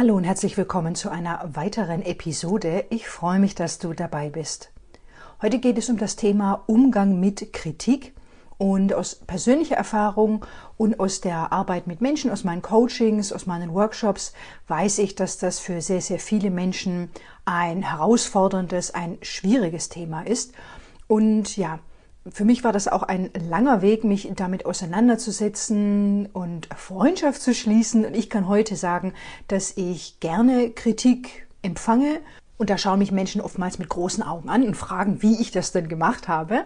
Hallo und herzlich willkommen zu einer weiteren Episode. Ich freue mich, dass du dabei bist. Heute geht es um das Thema Umgang mit Kritik und aus persönlicher Erfahrung und aus der Arbeit mit Menschen, aus meinen Coachings, aus meinen Workshops weiß ich, dass das für sehr, sehr viele Menschen ein herausforderndes, ein schwieriges Thema ist. Und ja, für mich war das auch ein langer Weg, mich damit auseinanderzusetzen und Freundschaft zu schließen. Und ich kann heute sagen, dass ich gerne Kritik empfange. Und da schauen mich Menschen oftmals mit großen Augen an und fragen, wie ich das denn gemacht habe.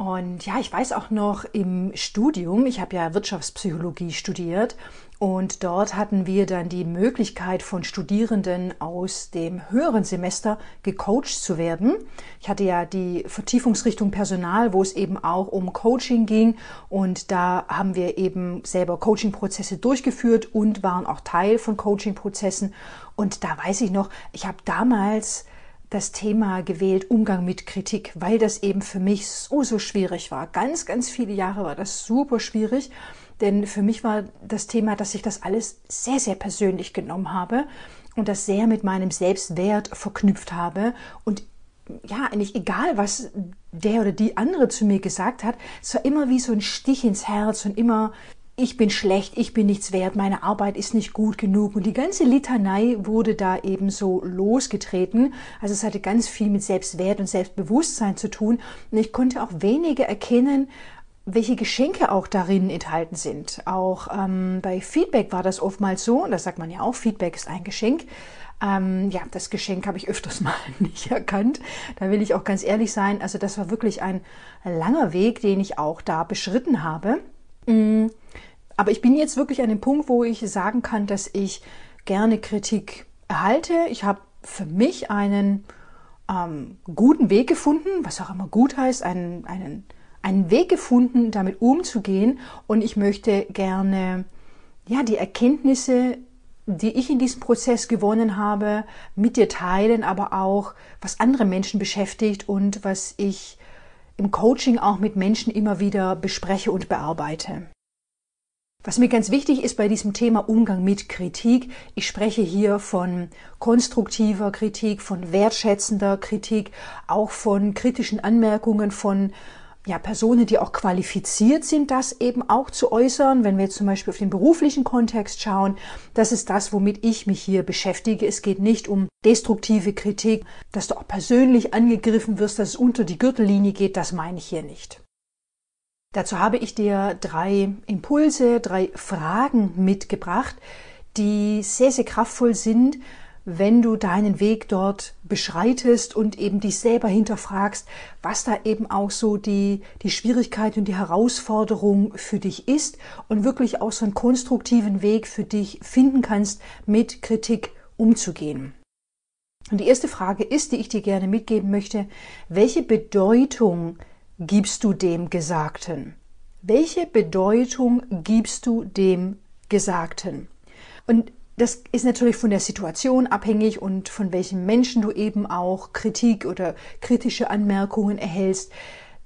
Und ja, ich weiß auch noch im Studium, ich habe ja Wirtschaftspsychologie studiert und dort hatten wir dann die Möglichkeit von Studierenden aus dem höheren Semester gecoacht zu werden. Ich hatte ja die Vertiefungsrichtung Personal, wo es eben auch um Coaching ging und da haben wir eben selber Coaching-Prozesse durchgeführt und waren auch Teil von Coaching-Prozessen. Und da weiß ich noch, ich habe damals das Thema gewählt, Umgang mit Kritik, weil das eben für mich so, so schwierig war. Ganz, ganz viele Jahre war das super schwierig, denn für mich war das Thema, dass ich das alles sehr, sehr persönlich genommen habe und das sehr mit meinem Selbstwert verknüpft habe und ja, eigentlich egal, was der oder die andere zu mir gesagt hat, es war immer wie so ein Stich ins Herz und immer ich bin schlecht, ich bin nichts wert, meine Arbeit ist nicht gut genug. Und die ganze Litanei wurde da eben so losgetreten. Also es hatte ganz viel mit Selbstwert und Selbstbewusstsein zu tun. Und ich konnte auch weniger erkennen, welche Geschenke auch darin enthalten sind. Auch ähm, bei Feedback war das oftmals so, und das sagt man ja auch, Feedback ist ein Geschenk. Ähm, ja, das Geschenk habe ich öfters mal nicht erkannt. Da will ich auch ganz ehrlich sein. Also das war wirklich ein langer Weg, den ich auch da beschritten habe. Mm. Aber ich bin jetzt wirklich an dem Punkt, wo ich sagen kann, dass ich gerne Kritik erhalte. Ich habe für mich einen ähm, guten Weg gefunden, was auch immer gut heißt, einen, einen, einen Weg gefunden, damit umzugehen. Und ich möchte gerne ja, die Erkenntnisse, die ich in diesem Prozess gewonnen habe, mit dir teilen, aber auch, was andere Menschen beschäftigt und was ich im Coaching auch mit Menschen immer wieder bespreche und bearbeite. Was mir ganz wichtig ist bei diesem Thema Umgang mit Kritik, ich spreche hier von konstruktiver Kritik, von wertschätzender Kritik, auch von kritischen Anmerkungen von ja, Personen, die auch qualifiziert sind, das eben auch zu äußern. Wenn wir jetzt zum Beispiel auf den beruflichen Kontext schauen, das ist das, womit ich mich hier beschäftige. Es geht nicht um destruktive Kritik, dass du auch persönlich angegriffen wirst, dass es unter die Gürtellinie geht, das meine ich hier nicht. Dazu habe ich dir drei Impulse, drei Fragen mitgebracht, die sehr, sehr kraftvoll sind, wenn du deinen Weg dort beschreitest und eben dich selber hinterfragst, was da eben auch so die, die Schwierigkeit und die Herausforderung für dich ist und wirklich auch so einen konstruktiven Weg für dich finden kannst, mit Kritik umzugehen. Und die erste Frage ist, die ich dir gerne mitgeben möchte, welche Bedeutung gibst du dem Gesagten? Welche Bedeutung gibst du dem Gesagten? Und das ist natürlich von der Situation abhängig und von welchen Menschen du eben auch Kritik oder kritische Anmerkungen erhältst.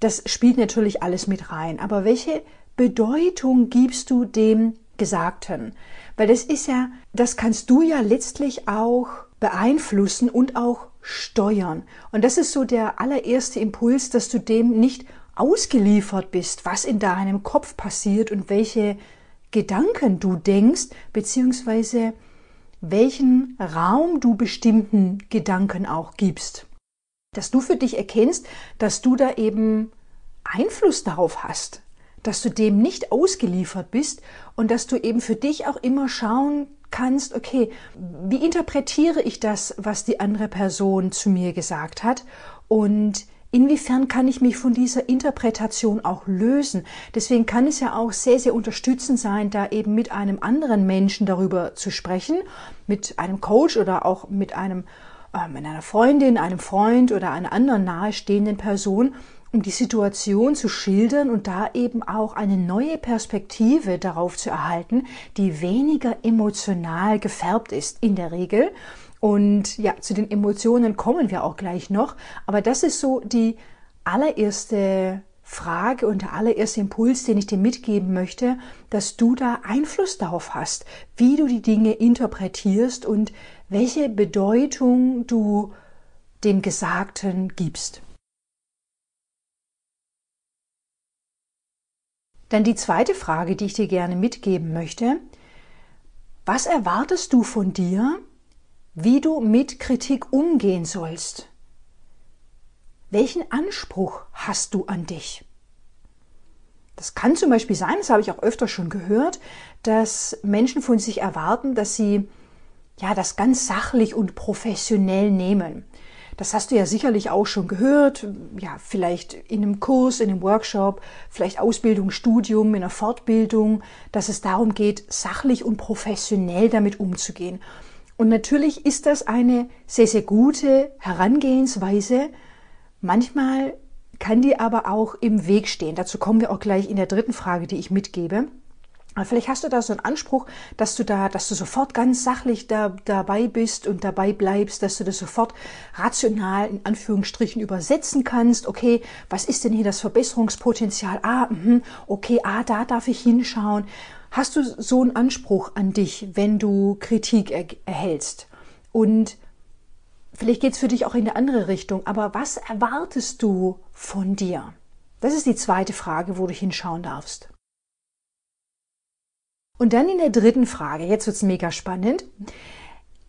Das spielt natürlich alles mit rein. Aber welche Bedeutung gibst du dem Gesagten? Weil das ist ja, das kannst du ja letztlich auch beeinflussen und auch steuern. Und das ist so der allererste Impuls, dass du dem nicht ausgeliefert bist, was in deinem Kopf passiert und welche Gedanken du denkst, beziehungsweise welchen Raum du bestimmten Gedanken auch gibst. Dass du für dich erkennst, dass du da eben Einfluss darauf hast, dass du dem nicht ausgeliefert bist und dass du eben für dich auch immer schauen kannst, okay, wie interpretiere ich das, was die andere Person zu mir gesagt hat und inwiefern kann ich mich von dieser Interpretation auch lösen. Deswegen kann es ja auch sehr, sehr unterstützend sein, da eben mit einem anderen Menschen darüber zu sprechen, mit einem Coach oder auch mit einem äh, mit einer Freundin, einem Freund oder einer anderen nahestehenden Person die Situation zu schildern und da eben auch eine neue Perspektive darauf zu erhalten, die weniger emotional gefärbt ist in der Regel. Und ja, zu den Emotionen kommen wir auch gleich noch. Aber das ist so die allererste Frage und der allererste Impuls, den ich dir mitgeben möchte, dass du da Einfluss darauf hast, wie du die Dinge interpretierst und welche Bedeutung du dem Gesagten gibst. Dann die zweite Frage, die ich dir gerne mitgeben möchte. Was erwartest du von dir, wie du mit Kritik umgehen sollst? Welchen Anspruch hast du an dich? Das kann zum Beispiel sein, das habe ich auch öfter schon gehört, dass Menschen von sich erwarten, dass sie ja das ganz sachlich und professionell nehmen. Das hast du ja sicherlich auch schon gehört, ja, vielleicht in einem Kurs, in einem Workshop, vielleicht Ausbildung, Studium, in einer Fortbildung, dass es darum geht, sachlich und professionell damit umzugehen. Und natürlich ist das eine sehr, sehr gute Herangehensweise. Manchmal kann die aber auch im Weg stehen. Dazu kommen wir auch gleich in der dritten Frage, die ich mitgebe. Vielleicht hast du da so einen Anspruch, dass du da, dass du sofort ganz sachlich da, dabei bist und dabei bleibst, dass du das sofort rational in Anführungsstrichen übersetzen kannst. Okay, was ist denn hier das Verbesserungspotenzial? Ah, mh, okay, ah, da darf ich hinschauen. Hast du so einen Anspruch an dich, wenn du Kritik er erhältst? Und vielleicht geht's für dich auch in eine andere Richtung, aber was erwartest du von dir? Das ist die zweite Frage, wo du hinschauen darfst. Und dann in der dritten Frage, jetzt wird's mega spannend.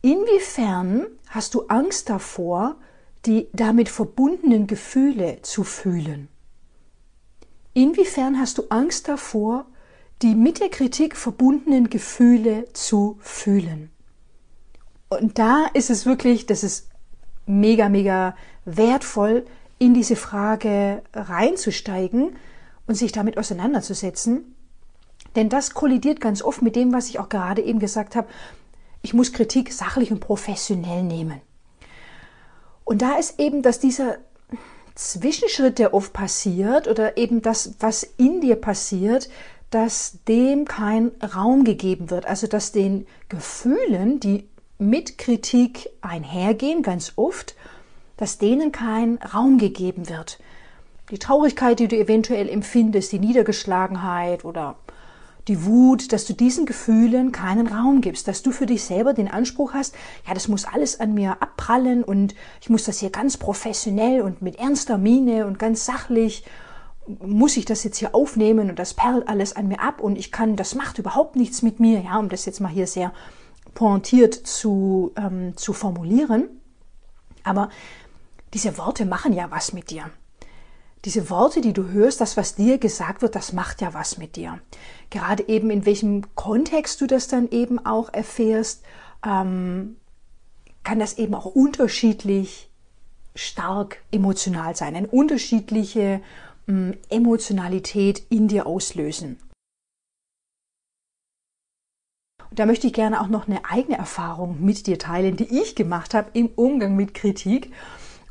Inwiefern hast du Angst davor, die damit verbundenen Gefühle zu fühlen? Inwiefern hast du Angst davor, die mit der Kritik verbundenen Gefühle zu fühlen? Und da ist es wirklich, das ist mega, mega wertvoll, in diese Frage reinzusteigen und sich damit auseinanderzusetzen, denn das kollidiert ganz oft mit dem, was ich auch gerade eben gesagt habe. Ich muss Kritik sachlich und professionell nehmen. Und da ist eben, dass dieser Zwischenschritt, der oft passiert, oder eben das, was in dir passiert, dass dem kein Raum gegeben wird. Also dass den Gefühlen, die mit Kritik einhergehen, ganz oft, dass denen kein Raum gegeben wird. Die Traurigkeit, die du eventuell empfindest, die Niedergeschlagenheit oder die Wut, dass du diesen Gefühlen keinen Raum gibst, dass du für dich selber den Anspruch hast, ja, das muss alles an mir abprallen und ich muss das hier ganz professionell und mit ernster Miene und ganz sachlich muss ich das jetzt hier aufnehmen und das perlt alles an mir ab und ich kann, das macht überhaupt nichts mit mir, ja, um das jetzt mal hier sehr pointiert zu, ähm, zu formulieren. Aber diese Worte machen ja was mit dir diese Worte, die du hörst, das, was dir gesagt wird, das macht ja was mit dir. Gerade eben in welchem Kontext du das dann eben auch erfährst, ähm, kann das eben auch unterschiedlich stark emotional sein, eine unterschiedliche ähm, Emotionalität in dir auslösen. Und da möchte ich gerne auch noch eine eigene Erfahrung mit dir teilen, die ich gemacht habe im Umgang mit Kritik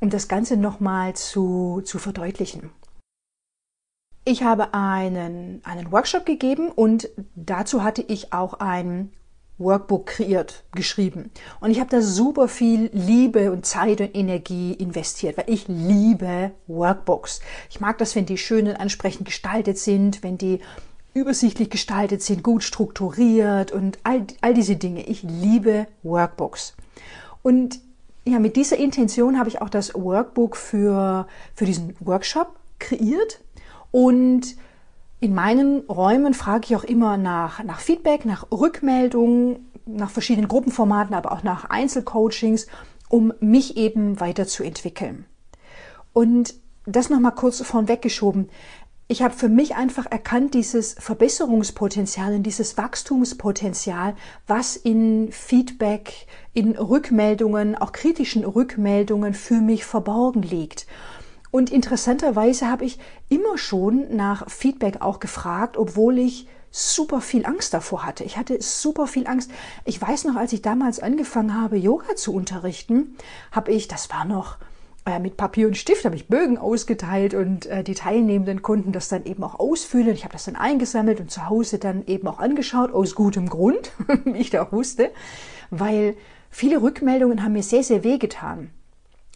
um das Ganze nochmal zu, zu verdeutlichen. Ich habe einen, einen Workshop gegeben und dazu hatte ich auch ein Workbook kreiert, geschrieben. Und ich habe da super viel Liebe und Zeit und Energie investiert, weil ich liebe Workbooks. Ich mag das, wenn die schön und ansprechend gestaltet sind, wenn die übersichtlich gestaltet sind, gut strukturiert und all, all diese Dinge. Ich liebe Workbooks. Und ja, mit dieser Intention habe ich auch das Workbook für, für diesen Workshop kreiert. Und in meinen Räumen frage ich auch immer nach, nach Feedback, nach Rückmeldungen, nach verschiedenen Gruppenformaten, aber auch nach Einzelcoachings, um mich eben weiterzuentwickeln. Und das nochmal kurz vorweggeschoben ich habe für mich einfach erkannt, dieses Verbesserungspotenzial und dieses Wachstumspotenzial, was in Feedback, in Rückmeldungen, auch kritischen Rückmeldungen für mich verborgen liegt. Und interessanterweise habe ich immer schon nach Feedback auch gefragt, obwohl ich super viel Angst davor hatte. Ich hatte super viel Angst. Ich weiß noch, als ich damals angefangen habe, Yoga zu unterrichten, habe ich, das war noch äh, mit Papier und Stift habe ich Bögen ausgeteilt und äh, die Teilnehmenden konnten das dann eben auch ausfüllen. Ich habe das dann eingesammelt und zu Hause dann eben auch angeschaut, aus gutem Grund, wie ich da auch wusste, weil viele Rückmeldungen haben mir sehr, sehr wehgetan.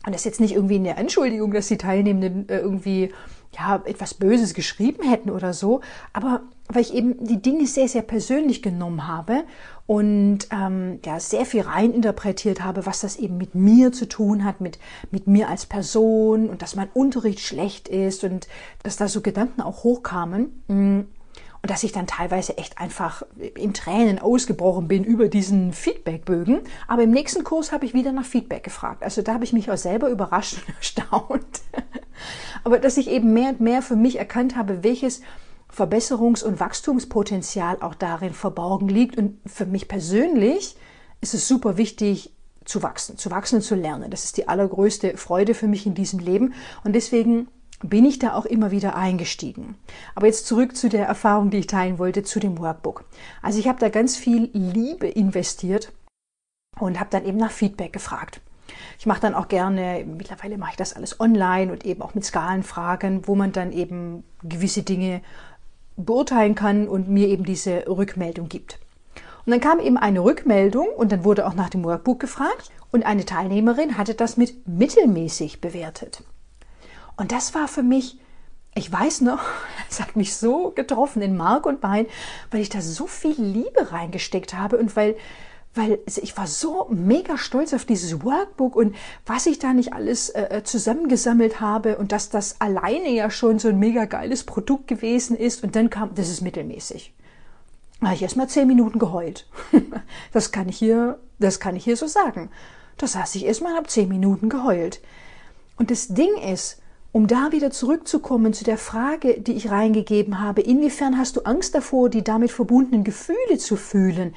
Und das ist jetzt nicht irgendwie eine Anschuldigung, dass die Teilnehmenden äh, irgendwie ja, etwas Böses geschrieben hätten oder so, aber weil ich eben die Dinge sehr, sehr persönlich genommen habe und ähm, ja, sehr viel reininterpretiert habe, was das eben mit mir zu tun hat, mit, mit mir als Person und dass mein Unterricht schlecht ist und dass da so Gedanken auch hochkamen. Mm, und dass ich dann teilweise echt einfach in Tränen ausgebrochen bin über diesen Feedbackbögen. Aber im nächsten Kurs habe ich wieder nach Feedback gefragt. Also da habe ich mich auch selber überrascht und erstaunt. Aber dass ich eben mehr und mehr für mich erkannt habe, welches Verbesserungs- und Wachstumspotenzial auch darin verborgen liegt. Und für mich persönlich ist es super wichtig, zu wachsen, zu wachsen und zu lernen. Das ist die allergrößte Freude für mich in diesem Leben. Und deswegen bin ich da auch immer wieder eingestiegen. Aber jetzt zurück zu der Erfahrung, die ich teilen wollte, zu dem Workbook. Also ich habe da ganz viel Liebe investiert und habe dann eben nach Feedback gefragt. Ich mache dann auch gerne, mittlerweile mache ich das alles online und eben auch mit Skalenfragen, wo man dann eben gewisse Dinge beurteilen kann und mir eben diese Rückmeldung gibt. Und dann kam eben eine Rückmeldung und dann wurde auch nach dem Workbook gefragt und eine Teilnehmerin hatte das mit mittelmäßig bewertet. Und das war für mich, ich weiß noch, es hat mich so getroffen in Mark und Bein, weil ich da so viel Liebe reingesteckt habe und weil weil ich war so mega stolz auf dieses Workbook und was ich da nicht alles äh, äh, zusammengesammelt habe und dass das alleine ja schon so ein mega geiles Produkt gewesen ist und dann kam, das ist mittelmäßig. Da habe ich erst mal zehn Minuten geheult. Das kann ich hier, das kann ich hier so sagen. Da saß ich erst mal und habe zehn Minuten geheult. Und das Ding ist, um da wieder zurückzukommen zu der Frage, die ich reingegeben habe, inwiefern hast du Angst davor, die damit verbundenen Gefühle zu fühlen?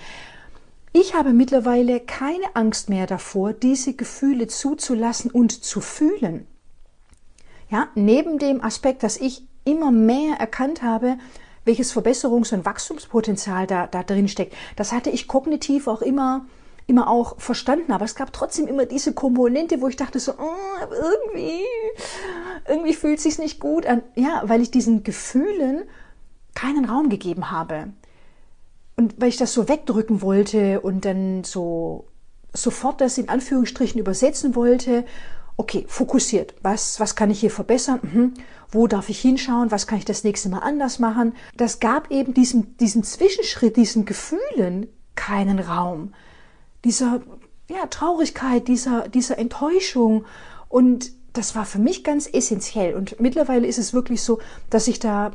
Ich habe mittlerweile keine Angst mehr davor, diese Gefühle zuzulassen und zu fühlen. Ja, neben dem Aspekt, dass ich immer mehr erkannt habe, welches Verbesserungs- und Wachstumspotenzial da, da drin steckt. Das hatte ich kognitiv auch immer immer auch verstanden, aber es gab trotzdem immer diese Komponente, wo ich dachte so, oh, irgendwie, irgendwie fühlt es sich nicht gut an. Ja, weil ich diesen Gefühlen keinen Raum gegeben habe. Und weil ich das so wegdrücken wollte und dann so sofort das in Anführungsstrichen übersetzen wollte, okay, fokussiert. Was, was kann ich hier verbessern? Mhm. Wo darf ich hinschauen? Was kann ich das nächste Mal anders machen? Das gab eben diesen, diesen Zwischenschritt, diesen Gefühlen keinen Raum dieser ja, Traurigkeit, dieser, dieser Enttäuschung. Und das war für mich ganz essentiell. Und mittlerweile ist es wirklich so, dass ich da,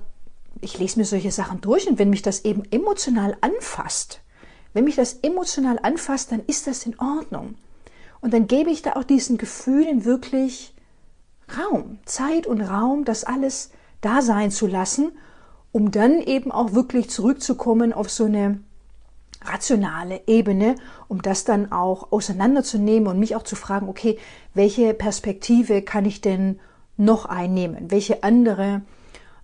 ich lese mir solche Sachen durch und wenn mich das eben emotional anfasst, wenn mich das emotional anfasst, dann ist das in Ordnung. Und dann gebe ich da auch diesen Gefühlen wirklich Raum, Zeit und Raum, das alles da sein zu lassen, um dann eben auch wirklich zurückzukommen auf so eine rationale Ebene, um das dann auch auseinanderzunehmen und mich auch zu fragen, okay, welche Perspektive kann ich denn noch einnehmen? Welche andere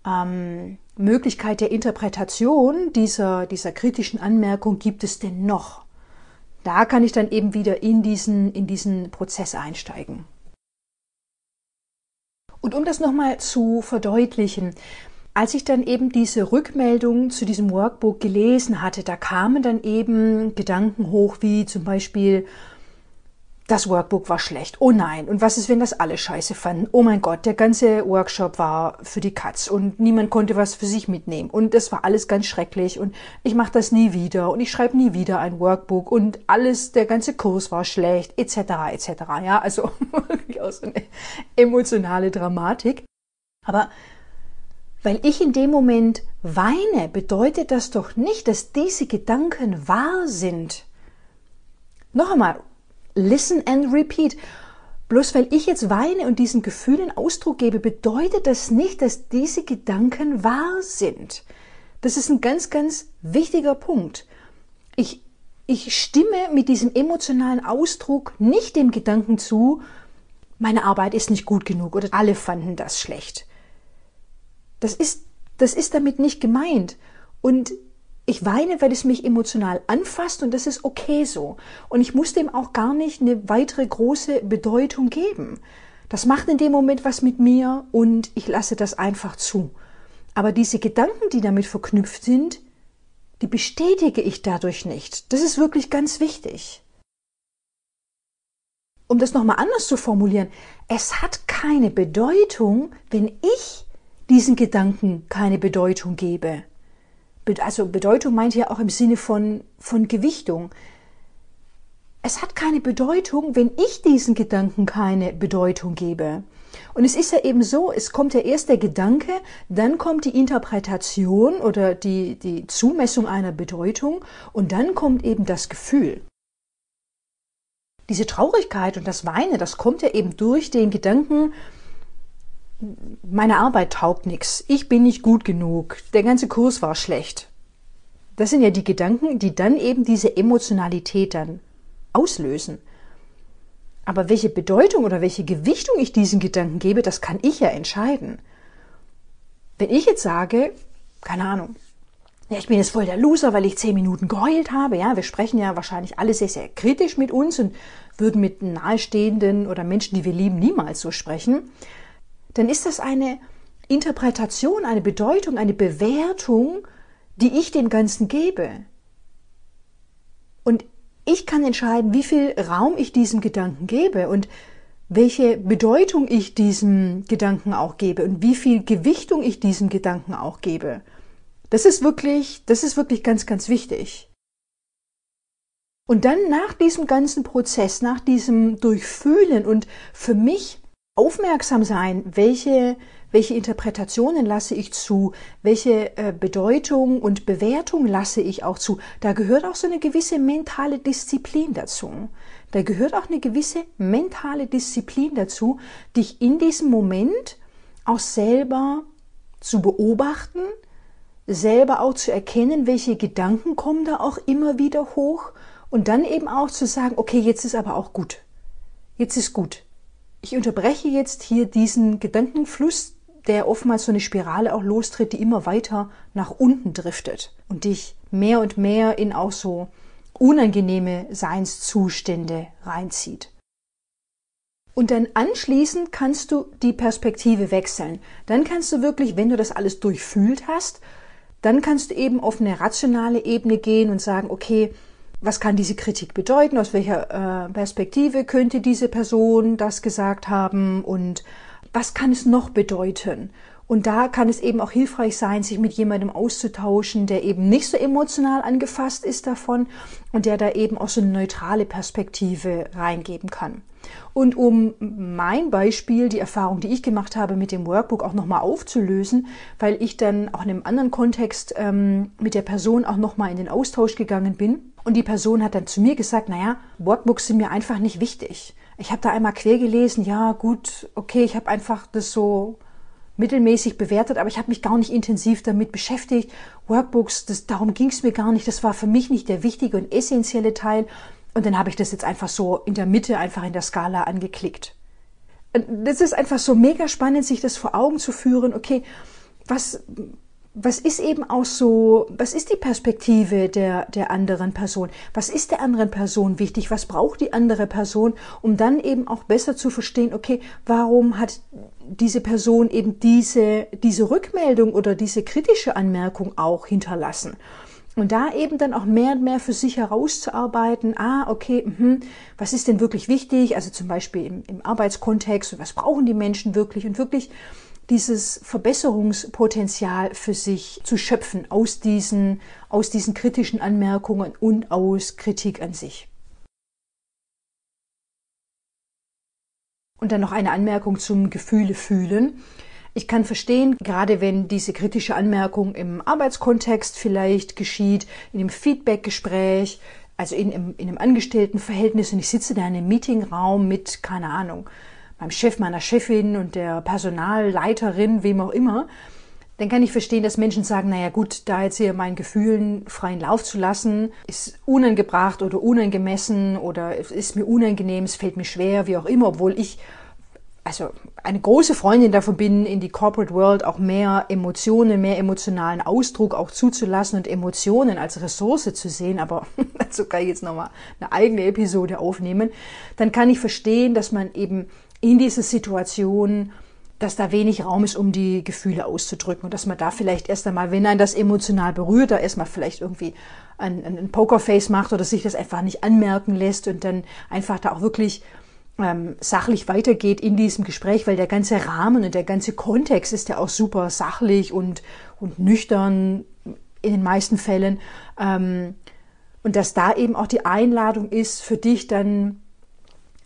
ähm, Möglichkeit der Interpretation dieser, dieser kritischen Anmerkung gibt es denn noch? Da kann ich dann eben wieder in diesen, in diesen Prozess einsteigen. Und um das nochmal zu verdeutlichen, als ich dann eben diese Rückmeldung zu diesem Workbook gelesen hatte, da kamen dann eben Gedanken hoch, wie zum Beispiel, das Workbook war schlecht. Oh nein. Und was ist, wenn das alle scheiße fanden? Oh mein Gott, der ganze Workshop war für die Katz und niemand konnte was für sich mitnehmen. Und das war alles ganz schrecklich und ich mache das nie wieder und ich schreibe nie wieder ein Workbook und alles, der ganze Kurs war schlecht, etc. etc. Ja, also wirklich auch so eine emotionale Dramatik. Aber weil ich in dem Moment weine, bedeutet das doch nicht, dass diese Gedanken wahr sind. Noch einmal, listen and repeat. Bloß weil ich jetzt weine und diesen Gefühlen Ausdruck gebe, bedeutet das nicht, dass diese Gedanken wahr sind. Das ist ein ganz, ganz wichtiger Punkt. Ich, ich stimme mit diesem emotionalen Ausdruck nicht dem Gedanken zu, meine Arbeit ist nicht gut genug oder alle fanden das schlecht. Das ist, das ist damit nicht gemeint. Und ich weine, weil es mich emotional anfasst und das ist okay so. Und ich muss dem auch gar nicht eine weitere große Bedeutung geben. Das macht in dem Moment was mit mir und ich lasse das einfach zu. Aber diese Gedanken, die damit verknüpft sind, die bestätige ich dadurch nicht. Das ist wirklich ganz wichtig. Um das nochmal anders zu formulieren, es hat keine Bedeutung, wenn ich diesen Gedanken keine Bedeutung gebe. Also Bedeutung meint ja auch im Sinne von, von Gewichtung. Es hat keine Bedeutung, wenn ich diesen Gedanken keine Bedeutung gebe. Und es ist ja eben so, es kommt ja erst der Gedanke, dann kommt die Interpretation oder die, die Zumessung einer Bedeutung und dann kommt eben das Gefühl. Diese Traurigkeit und das Weinen, das kommt ja eben durch den Gedanken, meine Arbeit taugt nichts, ich bin nicht gut genug, der ganze Kurs war schlecht. Das sind ja die Gedanken, die dann eben diese Emotionalität dann auslösen. Aber welche Bedeutung oder welche Gewichtung ich diesen Gedanken gebe, das kann ich ja entscheiden. Wenn ich jetzt sage, keine Ahnung, ja, ich bin jetzt voll der Loser, weil ich zehn Minuten geheult habe, ja, wir sprechen ja wahrscheinlich alle sehr, sehr kritisch mit uns und würden mit nahestehenden oder Menschen, die wir lieben, niemals so sprechen dann ist das eine Interpretation, eine Bedeutung, eine Bewertung, die ich dem Ganzen gebe. Und ich kann entscheiden, wie viel Raum ich diesem Gedanken gebe und welche Bedeutung ich diesem Gedanken auch gebe und wie viel Gewichtung ich diesem Gedanken auch gebe. Das ist wirklich, das ist wirklich ganz, ganz wichtig. Und dann nach diesem ganzen Prozess, nach diesem Durchfühlen und für mich aufmerksam sein, welche, welche Interpretationen lasse ich zu, welche äh, Bedeutung und Bewertung lasse ich auch zu. Da gehört auch so eine gewisse mentale Disziplin dazu. Da gehört auch eine gewisse mentale Disziplin dazu, dich in diesem Moment auch selber zu beobachten, selber auch zu erkennen, welche Gedanken kommen da auch immer wieder hoch und dann eben auch zu sagen, okay, jetzt ist aber auch gut. Jetzt ist gut ich unterbreche jetzt hier diesen Gedankenfluss, der oftmals so eine Spirale auch lostritt, die immer weiter nach unten driftet und dich mehr und mehr in auch so unangenehme Seinszustände reinzieht. Und dann anschließend kannst du die Perspektive wechseln. Dann kannst du wirklich, wenn du das alles durchfühlt hast, dann kannst du eben auf eine rationale Ebene gehen und sagen, okay, was kann diese Kritik bedeuten, aus welcher äh, Perspektive könnte diese Person das gesagt haben und was kann es noch bedeuten. Und da kann es eben auch hilfreich sein, sich mit jemandem auszutauschen, der eben nicht so emotional angefasst ist davon und der da eben auch so eine neutrale Perspektive reingeben kann. Und um mein Beispiel, die Erfahrung, die ich gemacht habe mit dem Workbook auch nochmal aufzulösen, weil ich dann auch in einem anderen Kontext ähm, mit der Person auch nochmal in den Austausch gegangen bin, und die Person hat dann zu mir gesagt, naja, Workbooks sind mir einfach nicht wichtig. Ich habe da einmal quer gelesen, ja gut, okay, ich habe einfach das so mittelmäßig bewertet, aber ich habe mich gar nicht intensiv damit beschäftigt. Workbooks, das, darum ging es mir gar nicht. Das war für mich nicht der wichtige und essentielle Teil. Und dann habe ich das jetzt einfach so in der Mitte, einfach in der Skala angeklickt. Das ist einfach so mega spannend, sich das vor Augen zu führen. Okay, was, was ist eben auch so, was ist die Perspektive der, der anderen Person? Was ist der anderen Person wichtig? Was braucht die andere Person? Um dann eben auch besser zu verstehen, okay, warum hat diese Person eben diese, diese Rückmeldung oder diese kritische Anmerkung auch hinterlassen? Und da eben dann auch mehr und mehr für sich herauszuarbeiten, ah, okay, mh, was ist denn wirklich wichtig? Also zum Beispiel im, im Arbeitskontext, was brauchen die Menschen wirklich? Und wirklich dieses Verbesserungspotenzial für sich zu schöpfen aus diesen, aus diesen kritischen Anmerkungen und aus Kritik an sich. Und dann noch eine Anmerkung zum Gefühle fühlen. Ich kann verstehen, gerade wenn diese kritische Anmerkung im Arbeitskontext vielleicht geschieht, in einem Feedbackgespräch, also in, in, in einem Angestelltenverhältnis und ich sitze da in einem Meetingraum mit, keine Ahnung, meinem Chef, meiner Chefin und der Personalleiterin, wem auch immer, dann kann ich verstehen, dass Menschen sagen, naja gut, da jetzt hier meinen Gefühlen freien Lauf zu lassen, ist unangebracht oder unangemessen oder ist mir unangenehm, es fällt mir schwer, wie auch immer, obwohl ich also eine große Freundin davon bin, in die Corporate World auch mehr Emotionen, mehr emotionalen Ausdruck auch zuzulassen und Emotionen als Ressource zu sehen, aber dazu kann ich jetzt nochmal eine eigene Episode aufnehmen, dann kann ich verstehen, dass man eben in dieser Situation, dass da wenig Raum ist, um die Gefühle auszudrücken und dass man da vielleicht erst einmal, wenn ein das emotional berührt, da erstmal vielleicht irgendwie ein, ein Pokerface macht oder sich das einfach nicht anmerken lässt und dann einfach da auch wirklich ähm, sachlich weitergeht in diesem Gespräch, weil der ganze Rahmen und der ganze Kontext ist ja auch super sachlich und, und nüchtern in den meisten Fällen. Ähm, und dass da eben auch die Einladung ist, für dich dann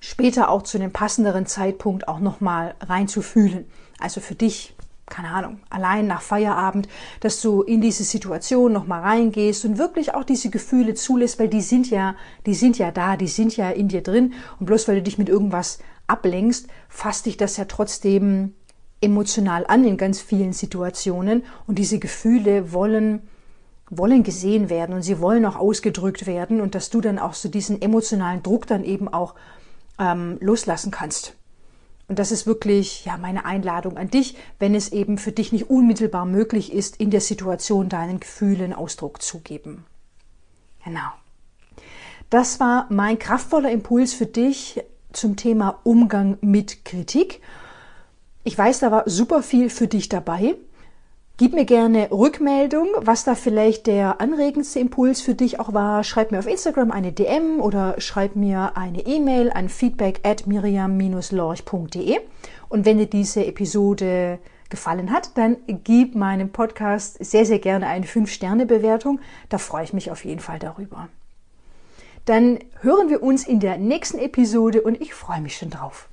später auch zu einem passenderen Zeitpunkt auch nochmal reinzufühlen. Also für dich, keine Ahnung, allein nach Feierabend, dass du in diese Situation nochmal reingehst und wirklich auch diese Gefühle zulässt, weil die sind ja, die sind ja da, die sind ja in dir drin. Und bloß weil du dich mit irgendwas ablenkst, fasst dich das ja trotzdem emotional an in ganz vielen Situationen. Und diese Gefühle wollen wollen gesehen werden und sie wollen auch ausgedrückt werden und dass du dann auch so diesen emotionalen Druck dann eben auch ähm, loslassen kannst. Und das ist wirklich ja meine Einladung an dich, wenn es eben für dich nicht unmittelbar möglich ist, in der Situation deinen Gefühlen Ausdruck zu geben. Genau. Das war mein kraftvoller Impuls für dich zum Thema Umgang mit Kritik. Ich weiß, da war super viel für dich dabei. Gib mir gerne Rückmeldung, was da vielleicht der anregendste Impuls für dich auch war. Schreib mir auf Instagram eine DM oder schreib mir eine E-Mail an feedback at miriam-lorch.de. Und wenn dir diese Episode gefallen hat, dann gib meinem Podcast sehr, sehr gerne eine 5-Sterne-Bewertung. Da freue ich mich auf jeden Fall darüber. Dann hören wir uns in der nächsten Episode und ich freue mich schon drauf.